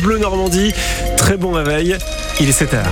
Bleu Normandie. Très bon réveil, il est 7h.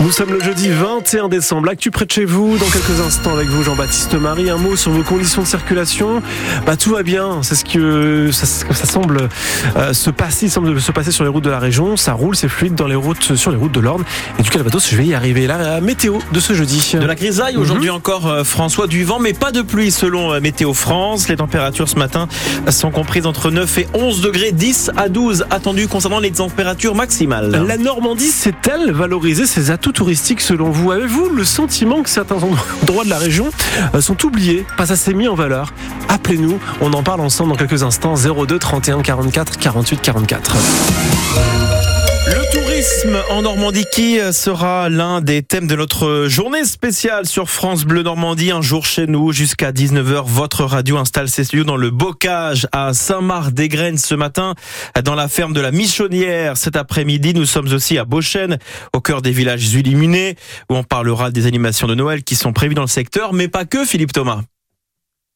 Nous sommes le jeudi 21 décembre. Actu près de chez vous. Dans quelques instants avec vous, Jean-Baptiste Marie. Un mot sur vos conditions de circulation. Bah, tout va bien. C'est ce que ça, ça semble euh, se passer. Il semble se passer sur les routes de la région. Ça roule, c'est fluide dans les routes, sur les routes de l'Orne. Et du Calvados, je vais y arriver. La météo de ce jeudi. De la grisaille aujourd'hui encore, euh, François, du vent, mais pas de pluie selon euh, Météo France. Les températures ce matin sont comprises entre 9 et 11 degrés, 10 à 12 attendus concernant les températures maximales. La Normandie sait-elle valoriser atouts touristique selon vous Avez-vous le sentiment que certains endroits de la région euh, sont oubliés, pas assez mis en valeur? Appelez-nous, on en parle ensemble dans quelques instants. 02 31 44 48 44. Le tourisme en Normandie qui sera l'un des thèmes de notre journée spéciale sur France Bleu Normandie. Un jour chez nous jusqu'à 19h. Votre radio installe ses studios dans le Bocage à Saint-Marc-des-Graines ce matin dans la ferme de la Michonnière. Cet après-midi, nous sommes aussi à Beauchêne au cœur des villages illuminés où on parlera des animations de Noël qui sont prévues dans le secteur, mais pas que Philippe Thomas.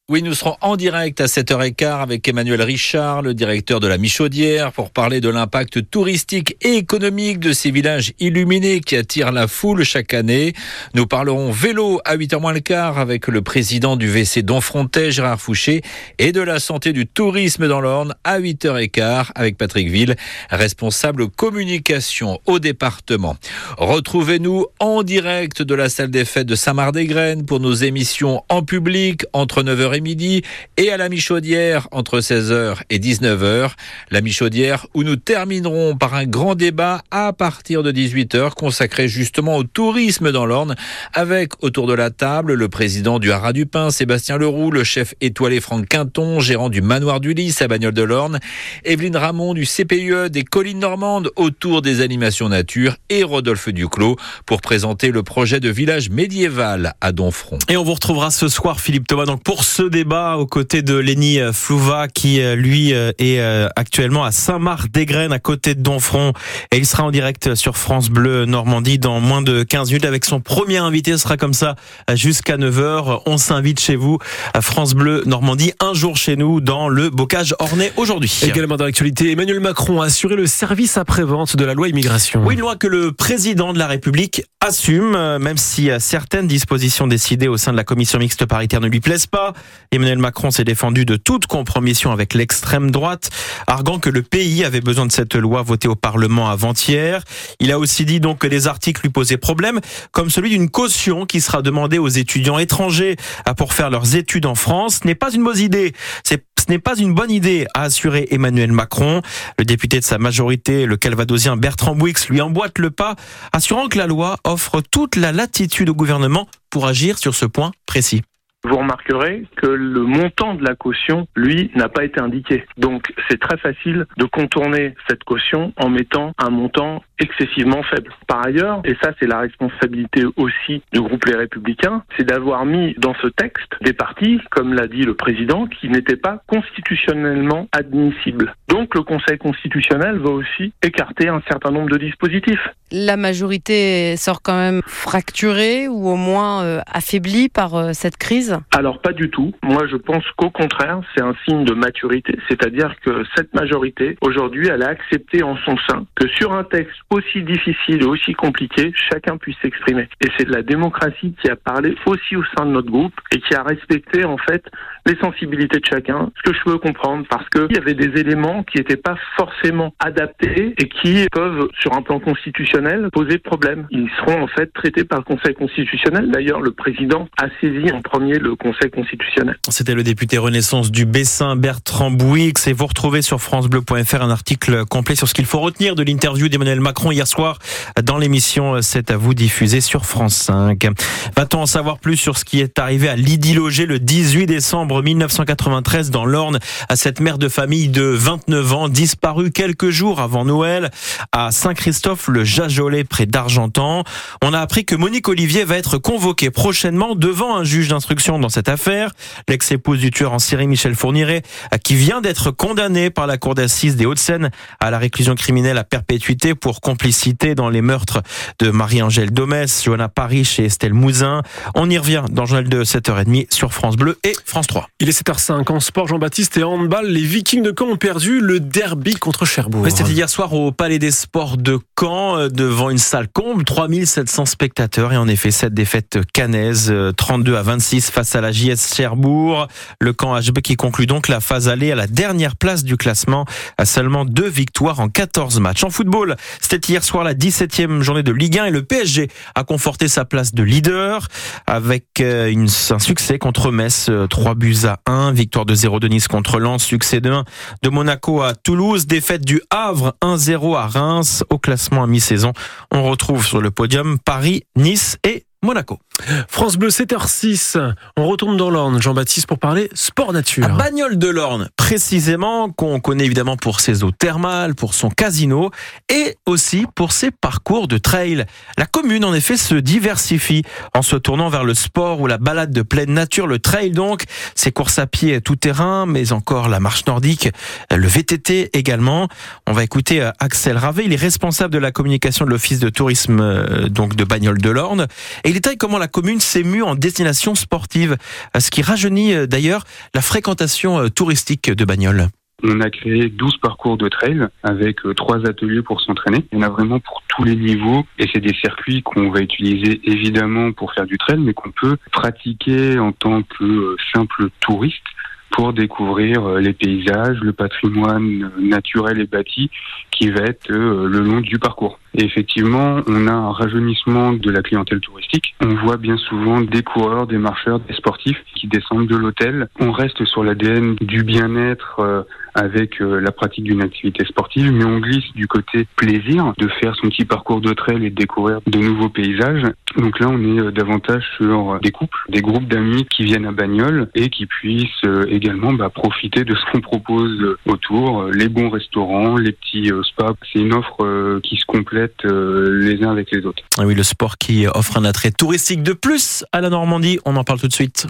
Oui, nous serons en direct à 7h15 avec Emmanuel Richard, le directeur de la Michaudière, pour parler de l'impact touristique et économique de ces villages illuminés qui attirent la foule chaque année. Nous parlerons vélo à 8h moins le quart avec le président du VC Donfrontais, Gérard Fouché, et de la santé du tourisme dans l'Orne à 8h15 avec Patrick Ville, responsable communication au département. Retrouvez-nous en direct de la salle des fêtes de Saint-Marc-des-Graines pour nos émissions en public entre 9h et midi et à la Michaudière entre 16h et 19h. La Michaudière où nous terminerons par un grand débat à partir de 18h consacré justement au tourisme dans l'Orne avec autour de la table le président du Haras du Pin, Sébastien Leroux, le chef étoilé Franck Quinton, gérant du Manoir du Lys à Bagnole de l'Orne, Evelyne Ramon du CPUE des Collines Normandes autour des animations nature et Rodolphe Duclos pour présenter le projet de village médiéval à Donfront. Et on vous retrouvera ce soir Philippe Thomas donc pour ce débat aux côtés de Lenny Flouva qui lui est actuellement à Saint-Marc-des-Graines à côté de Donfront et il sera en direct sur France Bleu Normandie dans moins de 15 minutes avec son premier invité. Ce sera comme ça jusqu'à 9h. On s'invite chez vous à France Bleu Normandie un jour chez nous dans le bocage ornais aujourd'hui. Également dans l'actualité, Emmanuel Macron a assuré le service après-vente de la loi immigration. Oui, une loi que le président de la République assume, même si certaines dispositions décidées au sein de la commission mixte paritaire ne lui plaisent pas. Emmanuel Macron s'est défendu de toute compromission avec l'extrême droite, arguant que le pays avait besoin de cette loi votée au Parlement avant-hier. Il a aussi dit donc que les articles lui posaient problème, comme celui d'une caution qui sera demandée aux étudiants étrangers pour faire leurs études en France. Ce n'est pas une idée. ce n'est pas une bonne idée, a assuré Emmanuel Macron. Le député de sa majorité, le calvadosien Bertrand Bouix, lui emboîte le pas, assurant que la loi offre toute la latitude au gouvernement pour agir sur ce point précis vous remarquerez que le montant de la caution, lui, n'a pas été indiqué. Donc c'est très facile de contourner cette caution en mettant un montant excessivement faible. Par ailleurs, et ça c'est la responsabilité aussi du groupe Les Républicains, c'est d'avoir mis dans ce texte des parties, comme l'a dit le président, qui n'étaient pas constitutionnellement admissibles. Donc le Conseil constitutionnel va aussi écarter un certain nombre de dispositifs. La majorité sort quand même fracturée ou au moins euh, affaiblie par euh, cette crise? Alors pas du tout. Moi je pense qu'au contraire, c'est un signe de maturité. C'est-à-dire que cette majorité, aujourd'hui, elle a accepté en son sein que sur un texte aussi difficile et aussi compliqué, chacun puisse s'exprimer. Et c'est la démocratie qui a parlé aussi au sein de notre groupe et qui a respecté en fait les sensibilités de chacun, ce que je peux comprendre parce qu'il y avait des éléments qui n'étaient pas forcément adaptés et qui peuvent, sur un plan constitutionnel, poser problème. Ils seront en fait traités par le Conseil constitutionnel. D'ailleurs, le président a saisi en premier le Conseil constitutionnel. C'était le député Renaissance du Bessin, Bertrand Bouix, et vous retrouvez sur francebleu.fr un article complet sur ce qu'il faut retenir de l'interview d'Emmanuel Macron hier soir dans l'émission C'est à vous diffusée sur France 5. Va-t-on en savoir plus sur ce qui est arrivé à Lydie Loger le 18 décembre 1993 dans l'Orne à cette mère de famille de 29 ans disparue quelques jours avant Noël à Saint-Christophe le Jajolais près d'Argentan. On a appris que Monique Olivier va être convoquée prochainement devant un juge d'instruction dans cette affaire. L'ex-épouse du tueur en série Michel Fourniret qui vient d'être condamné par la cour d'assises des Hauts-de-Seine à la réclusion criminelle à perpétuité pour complicité dans les meurtres de Marie-Angèle Domès, Johanna Paris et Estelle Mouzin. On y revient dans le journal de 7h30 sur France Bleu et France 3. Il est 7h05 en sport Jean-Baptiste et handball. Les Vikings de Caen ont perdu le derby contre Cherbourg. C'était hier soir au Palais des Sports de Caen euh, devant une salle comble, 3700 spectateurs et en effet cette défaite canaise 32 à 26 face à la JS Cherbourg. Le camp HB qui conclut donc la phase allée à la dernière place du classement à seulement deux victoires en 14 matchs. En football, c'était hier soir la 17e journée de Ligue 1 et le PSG a conforté sa place de leader avec euh, un succès contre Metz, 3 euh, à 1, victoire de 0 de Nice contre Lens, succès de 1 de Monaco à Toulouse, défaite du Havre 1-0 à Reims au classement à mi-saison. On retrouve sur le podium Paris, Nice et Monaco. France Bleu 7h06, on retourne dans l'Orne, Jean-Baptiste, pour parler sport nature. À Bagnole de l'Orne, précisément, qu'on connaît évidemment pour ses eaux thermales, pour son casino et aussi pour ses parcours de trail. La commune, en effet, se diversifie en se tournant vers le sport ou la balade de pleine nature, le trail donc, ses courses à pied tout terrain, mais encore la marche nordique, le VTT également. On va écouter euh, Axel Ravé, il est responsable de la communication de l'office de tourisme euh, donc de Bagnole de l'Orne et il comment la commune s'est mue en destination sportive, ce qui rajeunit euh, d'ailleurs la fréquentation euh, touristique de Bagnoles. On a créé 12 parcours de trail avec euh, trois ateliers pour s'entraîner. Il y en a vraiment pour tous les niveaux et c'est des circuits qu'on va utiliser évidemment pour faire du trail mais qu'on peut pratiquer en tant que simple touriste pour découvrir les paysages, le patrimoine naturel et bâti qui va être le long du parcours. Et effectivement, on a un rajeunissement de la clientèle touristique. On voit bien souvent des coureurs, des marcheurs, des sportifs qui descendent de l'hôtel. On reste sur l'ADN du bien-être euh, avec euh, la pratique d'une activité sportive, mais on glisse du côté plaisir de faire son petit parcours de trail et de découvrir de nouveaux paysages. Donc là, on est euh, davantage sur des couples, des groupes d'amis qui viennent à Bagnoles et qui puissent également bah, profiter de ce qu'on propose autour, les bons restaurants, les petits spas. C'est une offre qui se complète euh, les uns avec les autres. Ah oui, le sport qui offre un attrait touristique de plus à la Normandie. On en parle tout de suite.